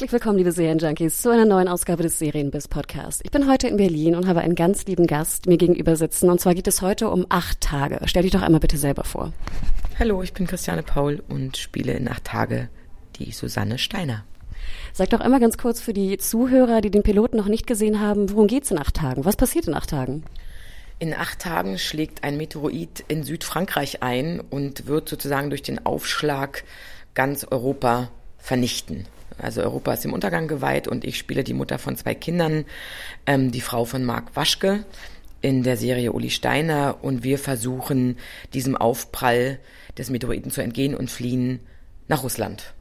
Herzlich willkommen, liebe Serienjunkies, zu einer neuen Ausgabe des Serienbiz Podcast. Ich bin heute in Berlin und habe einen ganz lieben Gast mir gegenüber sitzen. Und zwar geht es heute um acht Tage. Stell dich doch einmal bitte selber vor. Hallo, ich bin Christiane Paul und spiele in acht Tage die Susanne Steiner. Sag doch einmal ganz kurz für die Zuhörer, die den Piloten noch nicht gesehen haben, worum geht's in acht Tagen? Was passiert in acht Tagen? In acht Tagen schlägt ein Meteorit in Südfrankreich ein und wird sozusagen durch den Aufschlag ganz Europa vernichten. Also Europa ist dem Untergang geweiht und ich spiele die Mutter von zwei Kindern, ähm, die Frau von Marc Waschke in der Serie Uli Steiner und wir versuchen diesem Aufprall des Meteoriten zu entgehen und fliehen nach Russland.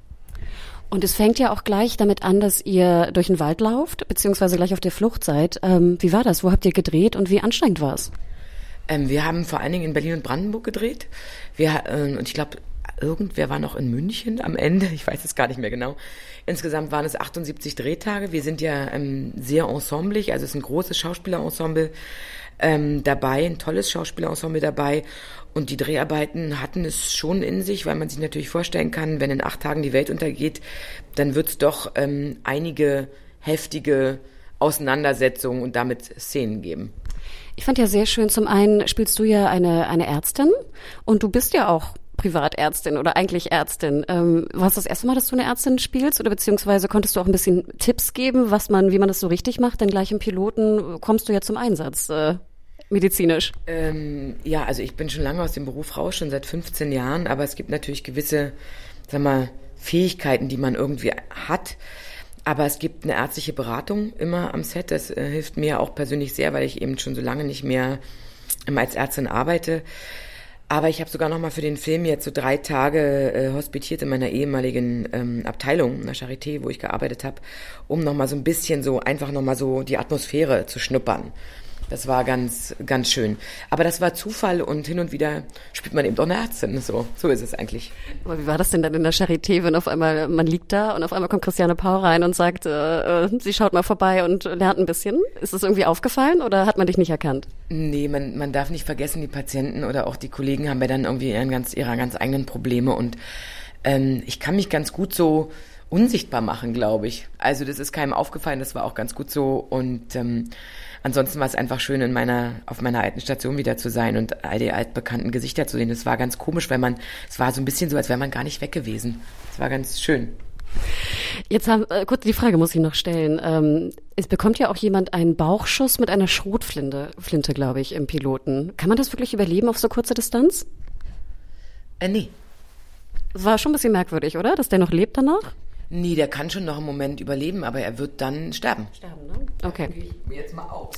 Und es fängt ja auch gleich damit an, dass ihr durch den Wald lauft, beziehungsweise gleich auf der Flucht seid. Ähm, wie war das? Wo habt ihr gedreht und wie anstrengend war es? Ähm, wir haben vor allen Dingen in Berlin und Brandenburg gedreht. Wir, äh, und ich glaube, irgendwer war noch in München am Ende, ich weiß es gar nicht mehr genau. Insgesamt waren es 78 Drehtage. Wir sind ja ähm, sehr ensemblig, also es ist ein großes Schauspielerensemble ähm, dabei, ein tolles Schauspielerensemble dabei. Und die Dreharbeiten hatten es schon in sich, weil man sich natürlich vorstellen kann, wenn in acht Tagen die Welt untergeht, dann wird es doch ähm, einige heftige Auseinandersetzungen und damit Szenen geben. Ich fand ja sehr schön, zum einen spielst du ja eine, eine Ärztin und du bist ja auch Privatärztin oder eigentlich Ärztin. Ähm, war es das erste Mal, dass du eine Ärztin spielst oder beziehungsweise konntest du auch ein bisschen Tipps geben, was man, wie man das so richtig macht? Denn gleich im Piloten kommst du ja zum Einsatz. Äh, medizinisch? Ähm, ja, also ich bin schon lange aus dem Beruf raus, schon seit 15 Jahren, aber es gibt natürlich gewisse, sag mal, Fähigkeiten, die man irgendwie hat. Aber es gibt eine ärztliche Beratung immer am Set. Das äh, hilft mir auch persönlich sehr, weil ich eben schon so lange nicht mehr ähm, als Ärztin arbeite. Aber ich habe sogar noch mal für den Film jetzt so drei Tage äh, hospitiert in meiner ehemaligen ähm, Abteilung, in der Charité, wo ich gearbeitet habe, um noch mal so ein bisschen so einfach noch mal so die Atmosphäre zu schnuppern. Das war ganz, ganz schön. Aber das war Zufall und hin und wieder spielt man eben doch eine Ärztin. So, so ist es eigentlich. Aber wie war das denn dann in der Charité, wenn auf einmal man liegt da und auf einmal kommt Christiane Paul rein und sagt, äh, äh, sie schaut mal vorbei und lernt ein bisschen? Ist das irgendwie aufgefallen oder hat man dich nicht erkannt? Nee, man, man darf nicht vergessen, die Patienten oder auch die Kollegen haben ja dann irgendwie ihren ganz, ihre ganz eigenen Probleme und ähm, ich kann mich ganz gut so unsichtbar machen, glaube ich. Also das ist keinem aufgefallen, das war auch ganz gut so und ähm, ansonsten war es einfach schön, in meiner, auf meiner alten Station wieder zu sein und all die altbekannten Gesichter zu sehen. Es war ganz komisch, weil man, es war so ein bisschen so, als wäre man gar nicht weg gewesen. Es war ganz schön. Jetzt haben, äh, kurz die Frage muss ich noch stellen. Ähm, es bekommt ja auch jemand einen Bauchschuss mit einer Schrotflinte, Flinte, glaube ich, im Piloten. Kann man das wirklich überleben auf so kurzer Distanz? Äh, nee. War schon ein bisschen merkwürdig, oder? Dass der noch lebt danach? Nee, der kann schon noch einen Moment überleben, aber er wird dann sterben. Sterben, ne? Okay. Jetzt mal aus.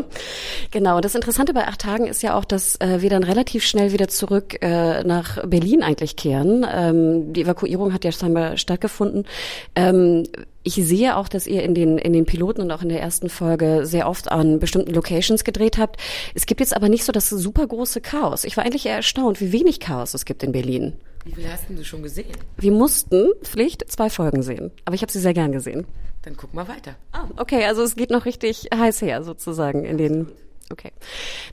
genau. Das Interessante bei acht Tagen ist ja auch, dass äh, wir dann relativ schnell wieder zurück äh, nach Berlin eigentlich kehren. Ähm, die Evakuierung hat ja scheinbar stattgefunden. Ähm, ich sehe auch, dass ihr in den, in den Piloten und auch in der ersten Folge sehr oft an bestimmten Locations gedreht habt. Es gibt jetzt aber nicht so das super große Chaos. Ich war eigentlich eher erstaunt, wie wenig Chaos es gibt in Berlin. Wie viel hast du schon gesehen? Wir mussten, Pflicht, zwei Folgen sehen. Aber ich habe sie sehr gern gesehen. Dann guck mal weiter. Ah, okay, also es geht noch richtig heiß her sozusagen in den Okay.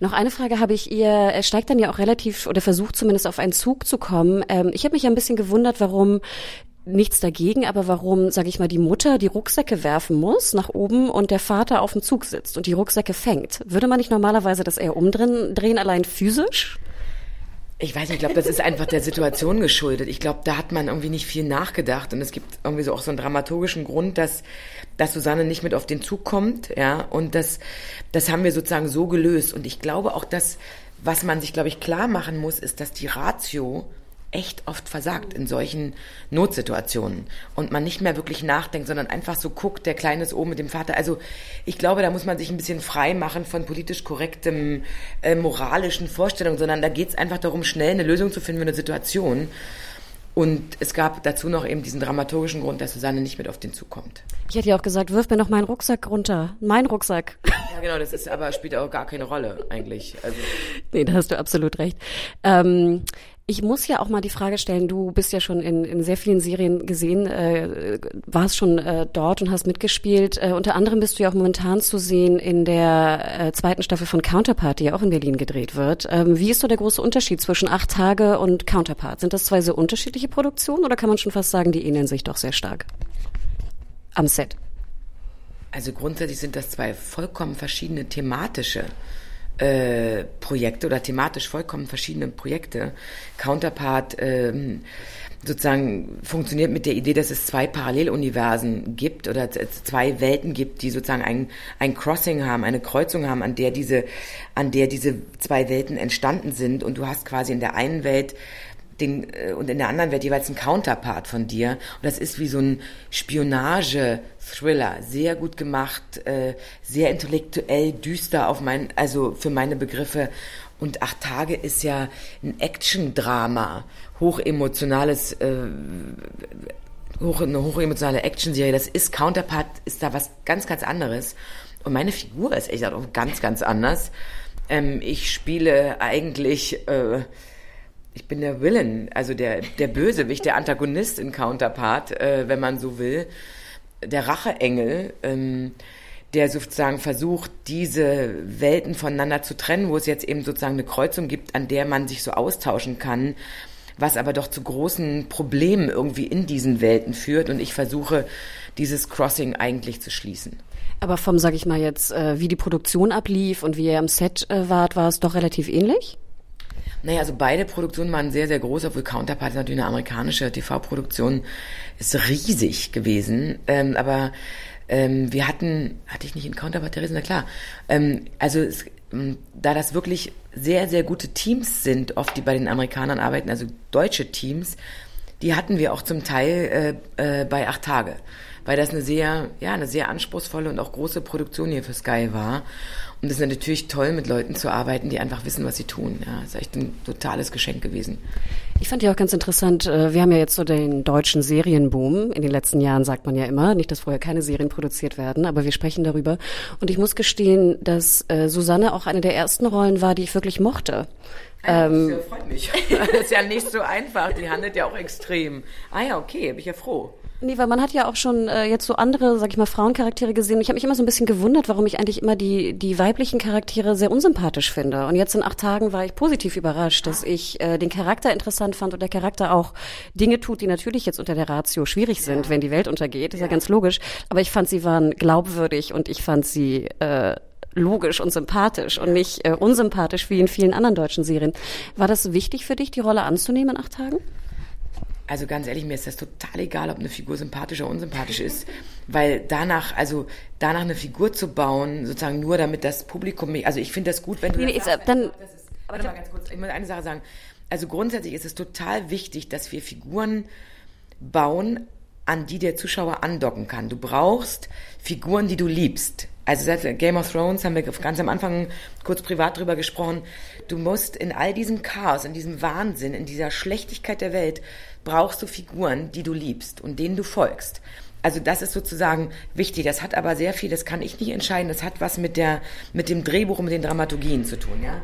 Noch eine Frage habe ich ihr. Er steigt dann ja auch relativ oder versucht zumindest auf einen Zug zu kommen. Ähm, ich habe mich ja ein bisschen gewundert, warum nichts dagegen, aber warum, sage ich mal, die Mutter die Rucksäcke werfen muss nach oben und der Vater auf dem Zug sitzt und die Rucksäcke fängt. Würde man nicht normalerweise das eher umdrehen, drehen allein physisch? Ich weiß nicht, ich glaube, das ist einfach der Situation geschuldet. Ich glaube, da hat man irgendwie nicht viel nachgedacht. Und es gibt irgendwie so auch so einen dramaturgischen Grund, dass, dass Susanne nicht mit auf den Zug kommt, ja, und das, das haben wir sozusagen so gelöst. Und ich glaube auch, dass, was man sich, glaube ich, klar machen muss, ist, dass die Ratio echt oft versagt in solchen Notsituationen und man nicht mehr wirklich nachdenkt, sondern einfach so guckt, der Kleine ist oben mit dem Vater. Also ich glaube, da muss man sich ein bisschen frei machen von politisch korrektem, äh, moralischen Vorstellungen, sondern da geht es einfach darum, schnell eine Lösung zu finden für eine Situation. Und es gab dazu noch eben diesen dramaturgischen Grund, dass Susanne nicht mit auf den Zug kommt. Ich hätte ja auch gesagt, wirf mir noch meinen Rucksack runter. Mein Rucksack. Ja, genau, das ist aber spielt auch gar keine Rolle eigentlich. Also. Nee, da hast du absolut recht. Ähm, ich muss ja auch mal die Frage stellen, du bist ja schon in, in sehr vielen Serien gesehen, äh, warst schon äh, dort und hast mitgespielt. Äh, unter anderem bist du ja auch momentan zu sehen in der äh, zweiten Staffel von Counterpart, die ja auch in Berlin gedreht wird. Ähm, wie ist so der große Unterschied zwischen Acht Tage und Counterpart? Sind das zwei sehr unterschiedliche Produktionen oder kann man schon fast sagen, die ähneln sich doch sehr stark am Set? Also grundsätzlich sind das zwei vollkommen verschiedene thematische äh, Projekte oder thematisch vollkommen verschiedene Projekte. Counterpart ähm, sozusagen funktioniert mit der Idee, dass es zwei Paralleluniversen gibt oder zwei Welten gibt, die sozusagen ein, ein Crossing haben, eine Kreuzung haben, an der diese, an der diese zwei Welten entstanden sind. Und du hast quasi in der einen Welt den, äh, und in der anderen Welt jeweils ein Counterpart von dir. Und das ist wie so ein Spionage-Thriller. Sehr gut gemacht, äh, sehr intellektuell, düster auf mein, also für meine Begriffe. Und Acht Tage ist ja ein Action-Drama, hochemotionales, äh, hoch, eine hochemotionale Action-Serie. Das ist Counterpart, ist da was ganz, ganz anderes. Und meine Figur ist echt auch ganz, ganz anders. Ähm, ich spiele eigentlich äh, ich bin der Villain, also der, der Bösewicht, der Antagonist in Counterpart, äh, wenn man so will, der Racheengel, ähm, der sozusagen versucht, diese Welten voneinander zu trennen, wo es jetzt eben sozusagen eine Kreuzung gibt, an der man sich so austauschen kann, was aber doch zu großen Problemen irgendwie in diesen Welten führt. Und ich versuche, dieses Crossing eigentlich zu schließen. Aber vom, sag ich mal jetzt, äh, wie die Produktion ablief und wie ihr am Set äh, wart, war es doch relativ ähnlich? Naja, also beide Produktionen waren sehr, sehr groß, obwohl Counterpart ist natürlich eine amerikanische TV-Produktion, ist riesig gewesen. Ähm, aber ähm, wir hatten, hatte ich nicht in Counterpart, Therese, na klar. Ähm, also es, ähm, da das wirklich sehr, sehr gute Teams sind, oft die bei den Amerikanern arbeiten, also deutsche Teams, die hatten wir auch zum Teil äh, äh, bei acht Tage, weil das eine sehr, ja, eine sehr anspruchsvolle und auch große Produktion hier für Sky war. Und es ist natürlich toll, mit Leuten zu arbeiten, die einfach wissen, was sie tun. Ja, das ist echt ein totales Geschenk gewesen. Ich fand ja auch ganz interessant, äh, wir haben ja jetzt so den deutschen Serienboom. In den letzten Jahren sagt man ja immer, nicht, dass vorher keine Serien produziert werden, aber wir sprechen darüber. Und ich muss gestehen, dass äh, Susanne auch eine der ersten Rollen war, die ich wirklich mochte. Ah, ähm, das freut mich. Das ist ja nicht so einfach. Die handelt ja auch extrem. Ah ja, okay, bin ich ja froh. Nee, weil man hat ja auch schon äh, jetzt so andere, sag ich mal, Frauencharaktere gesehen. Ich habe mich immer so ein bisschen gewundert, warum ich eigentlich immer die, die weiblichen Charaktere sehr unsympathisch finde. Und jetzt in acht Tagen war ich positiv überrascht, dass ich äh, den Charakter interessant fand und der Charakter auch Dinge tut, die natürlich jetzt unter der Ratio schwierig sind, ja. wenn die Welt untergeht. Ist ja. ja ganz logisch. Aber ich fand, sie waren glaubwürdig und ich fand sie äh, logisch und sympathisch und nicht äh, unsympathisch wie in vielen anderen deutschen Serien. War das wichtig für dich, die Rolle anzunehmen in acht Tagen? Also ganz ehrlich, mir ist das total egal, ob eine Figur sympathisch oder unsympathisch ist, weil danach, also danach eine Figur zu bauen, sozusagen nur damit das Publikum mich, also ich finde das gut, wenn du nee, ist, sagst, dann, das ist, warte mal ganz kurz, ich muss eine Sache sagen. Also grundsätzlich ist es total wichtig, dass wir Figuren bauen, an die der Zuschauer andocken kann. Du brauchst Figuren, die du liebst. Also seit Game of Thrones haben wir ganz am Anfang kurz privat drüber gesprochen. Du musst in all diesem Chaos, in diesem Wahnsinn, in dieser Schlechtigkeit der Welt brauchst du Figuren, die du liebst und denen du folgst. Also das ist sozusagen wichtig. Das hat aber sehr viel, das kann ich nicht entscheiden. Das hat was mit der, mit dem Drehbuch und mit den Dramaturgien zu tun, ja.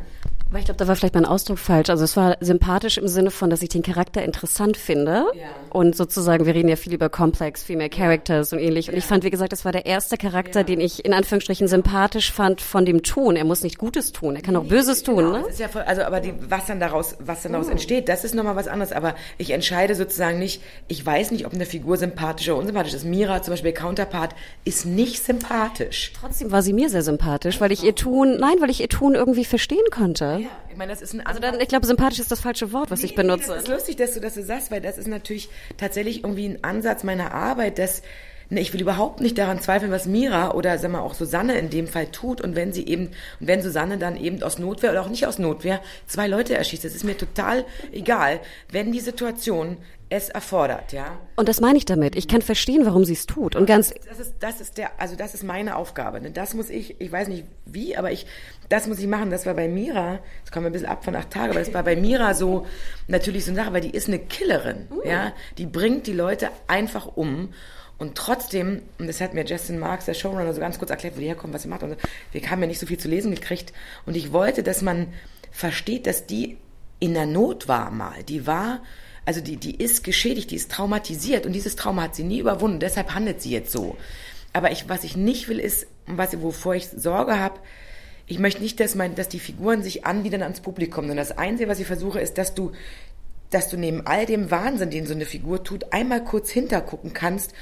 Aber ich glaube, da war vielleicht mein Ausdruck falsch. Also es war sympathisch im Sinne von, dass ich den Charakter interessant finde. Ja. Und sozusagen, wir reden ja viel über Complex Female Characters und ähnlich. Und ja. ich fand, wie gesagt, das war der erste Charakter, ja. den ich in Anführungsstrichen sympathisch fand von dem Tun. Er muss nicht Gutes tun, er kann auch Böses tun. Genau, ne? Das ist ja voll, also aber die, was dann daraus, was dann daraus uh. entsteht, das ist nochmal was anderes. Aber ich entscheide sozusagen nicht, ich weiß nicht, ob eine Figur sympathisch oder unsympathisch ist. Mira zum Beispiel, Counterpart, ist nicht sympathisch. Trotzdem war sie mir sehr sympathisch, weil ich ihr Tun, nein, weil ich ihr Tun irgendwie verstehen konnte. Ja. Ich meine, das ist ein also dann, ich glaube, sympathisch ist das falsche Wort, was nee, ich benutze. Nee, das ist lustig, dass du das so sagst, weil das ist natürlich tatsächlich irgendwie ein Ansatz meiner Arbeit, dass ich will überhaupt nicht daran zweifeln, was Mira oder sag mal auch Susanne in dem Fall tut und wenn sie eben und wenn Susanne dann eben aus Notwehr oder auch nicht aus Notwehr zwei Leute erschießt, das ist mir total egal, wenn die Situation es erfordert, ja. Und das meine ich damit. Ich kann verstehen, warum sie es tut. Und ganz das ist das ist der also das ist meine Aufgabe. Ne? Das muss ich, ich weiß nicht wie, aber ich das muss ich machen. Das war bei Mira, das kommen wir ein bisschen ab von acht Tagen, aber das war bei Mira so natürlich so eine Sache, weil die ist eine Killerin, mhm. ja. Die bringt die Leute einfach um. Und trotzdem, und das hat mir Justin Marks, der Showrunner, so ganz kurz erklärt, wo die herkommt, was sie macht. Und wir haben ja nicht so viel zu lesen gekriegt. Und ich wollte, dass man versteht, dass die in der Not war mal. Die war, also die, die ist geschädigt, die ist traumatisiert. Und dieses Trauma hat sie nie überwunden. Deshalb handelt sie jetzt so. Aber ich, was ich nicht will, ist, was, wovor ich Sorge habe, ich möchte nicht, dass, mein, dass die Figuren sich anbiedern ans Publikum, sondern das Einzige, was ich versuche, ist, dass du dass du neben all dem Wahnsinn, den so eine Figur tut, einmal kurz hintergucken kannst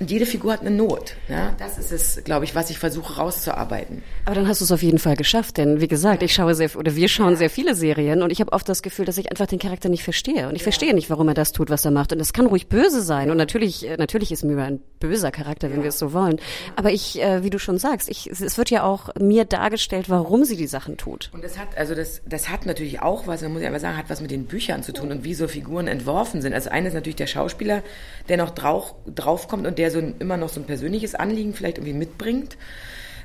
und jede Figur hat eine Not. Ja? Das ist es, glaube ich, was ich versuche rauszuarbeiten. Aber dann hast du es auf jeden Fall geschafft, denn wie gesagt, ich schaue sehr oder wir schauen sehr viele Serien und ich habe oft das Gefühl, dass ich einfach den Charakter nicht verstehe und ich ja. verstehe nicht, warum er das tut, was er macht. Und es kann ruhig böse sein und natürlich, äh, natürlich ist Mira ein böser Charakter, wenn ja. wir es so wollen. Aber ich, äh, wie du schon sagst, ich, es wird ja auch mir dargestellt, warum sie die Sachen tut. Und das hat, also das, das hat natürlich auch was, man muss ich einfach sagen, hat was mit den Büchern zu tun und wie so Figuren entworfen sind. Also eine ist natürlich der Schauspieler, der noch drauf, draufkommt und der so ein, immer noch so ein persönliches Anliegen vielleicht irgendwie mitbringt.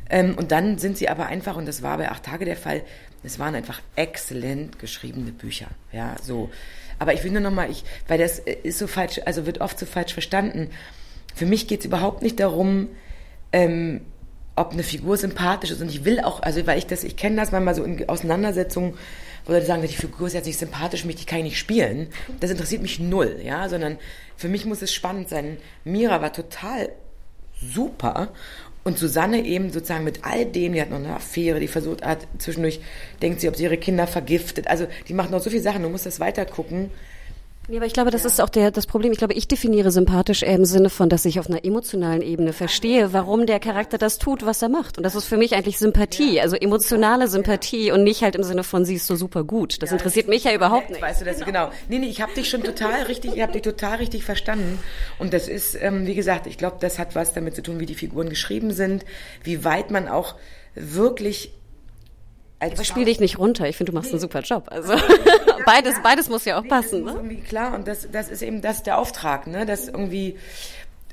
Ähm, und dann sind sie aber einfach, und das war bei acht Tage der Fall, es waren einfach exzellent geschriebene Bücher. Ja, so. Aber ich will nur nochmal, ich, weil das ist so falsch, also wird oft so falsch verstanden. Für mich geht es überhaupt nicht darum, ähm, ob eine Figur sympathisch ist. Und ich will auch, also weil ich das, ich kenne das manchmal so in Auseinandersetzungen, wo Leute sagen, die Figur ist jetzt nicht sympathisch, mich, die kann ich nicht spielen. Das interessiert mich null, ja, sondern für mich muss es spannend sein. Mira war total super und Susanne eben sozusagen mit all dem, die hat noch eine Affäre, die versucht hat, zwischendurch denkt sie, ob sie ihre Kinder vergiftet. Also die macht noch so viele Sachen, du musst das weiter gucken. Nee, aber ich glaube, das ja. ist auch der, das Problem. Ich glaube, ich definiere sympathisch eher im Sinne von, dass ich auf einer emotionalen Ebene verstehe, warum der Charakter das tut, was er macht. Und das ist für mich eigentlich Sympathie, ja. also emotionale Sympathie ja. und nicht halt im Sinne von, sie ist so super gut. Das interessiert mich ja überhaupt nicht. Weißt du, das genau. genau. Nee, nee, ich habe dich schon total richtig, ich habe dich total richtig verstanden. Und das ist, ähm, wie gesagt, ich glaube, das hat was damit zu tun, wie die Figuren geschrieben sind, wie weit man auch wirklich als spiel dich nicht runter. Ich finde, du machst einen super Job. Also beides, beides muss ja auch passen. Das ne? irgendwie klar und das, das ist eben das der Auftrag, ne? Das irgendwie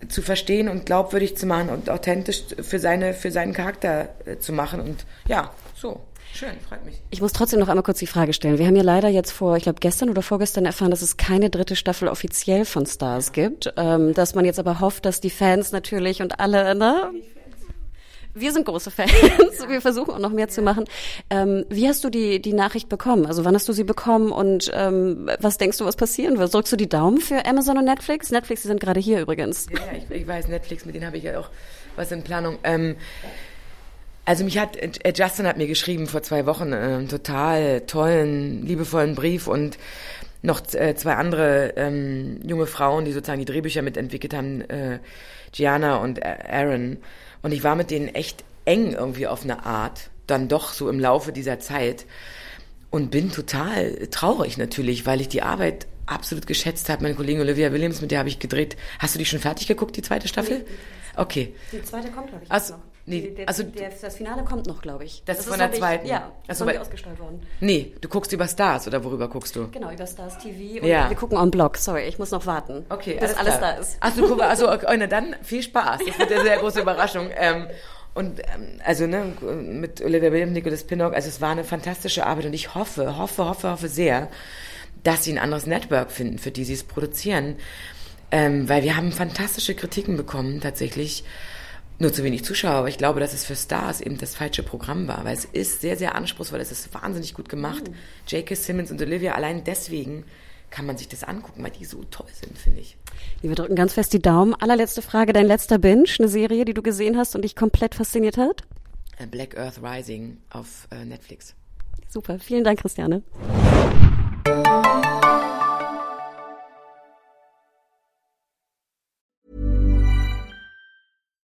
zu verstehen und glaubwürdig zu machen und authentisch für seine für seinen Charakter äh, zu machen und ja, so. Schön, freut mich. Ich muss trotzdem noch einmal kurz die Frage stellen. Wir haben ja leider jetzt vor, ich glaube gestern oder vorgestern erfahren, dass es keine dritte Staffel offiziell von Stars gibt. Ähm, dass man jetzt aber hofft, dass die Fans natürlich und alle, ne? Wir sind große Fans. Wir versuchen auch noch mehr zu machen. Ähm, wie hast du die, die Nachricht bekommen? Also wann hast du sie bekommen und ähm, was denkst du, was passieren wird? Drückst du die Daumen für Amazon und Netflix? Netflix, die sind gerade hier übrigens. Ja, ich, ich, weiß, Netflix, mit denen habe ich ja auch was in Planung. Ähm, also mich hat, äh, Justin hat mir geschrieben vor zwei Wochen äh, einen total tollen, liebevollen Brief und noch äh, zwei andere ähm, junge Frauen, die sozusagen die Drehbücher mitentwickelt haben, äh, Gianna und Aaron. Und ich war mit denen echt eng irgendwie auf eine Art, dann doch so im Laufe dieser Zeit. Und bin total traurig natürlich, weil ich die Arbeit absolut geschätzt habe. Meine Kollegin Olivia Williams, mit der habe ich gedreht. Hast du die schon fertig geguckt, die zweite Staffel? Okay. Die zweite kommt, glaube ich. Also, noch. Nee, der, also der, das Finale kommt noch, glaube ich. Das, das ist von der zweiten. Ich, ja, das also, ist ausgestrahlt worden. Nee, du guckst über Stars oder worüber guckst du? Genau, über Stars TV und ja. wir gucken on Blog. Sorry, ich muss noch warten, okay, bis alles, alles da ist. Ach, du guckst, also okay, na dann viel Spaß. Das wird eine sehr große Überraschung. Ähm, und ähm, also ne, mit Olivia Williams, Nicholas Pinnock, also es war eine fantastische Arbeit und ich hoffe, hoffe, hoffe, hoffe sehr, dass sie ein anderes Network finden, für die sie es produzieren. Ähm, weil wir haben fantastische Kritiken bekommen, tatsächlich nur zu wenig Zuschauer, aber ich glaube, dass es für Stars eben das falsche Programm war, weil es ist sehr, sehr anspruchsvoll, es ist wahnsinnig gut gemacht. Mhm. J.K. Simmons und Olivia, allein deswegen kann man sich das angucken, weil die so toll sind, finde ich. Wir drücken ganz fest die Daumen. Allerletzte Frage, dein letzter Binge, eine Serie, die du gesehen hast und dich komplett fasziniert hat? Äh, Black Earth Rising auf äh, Netflix. Super, vielen Dank, Christiane.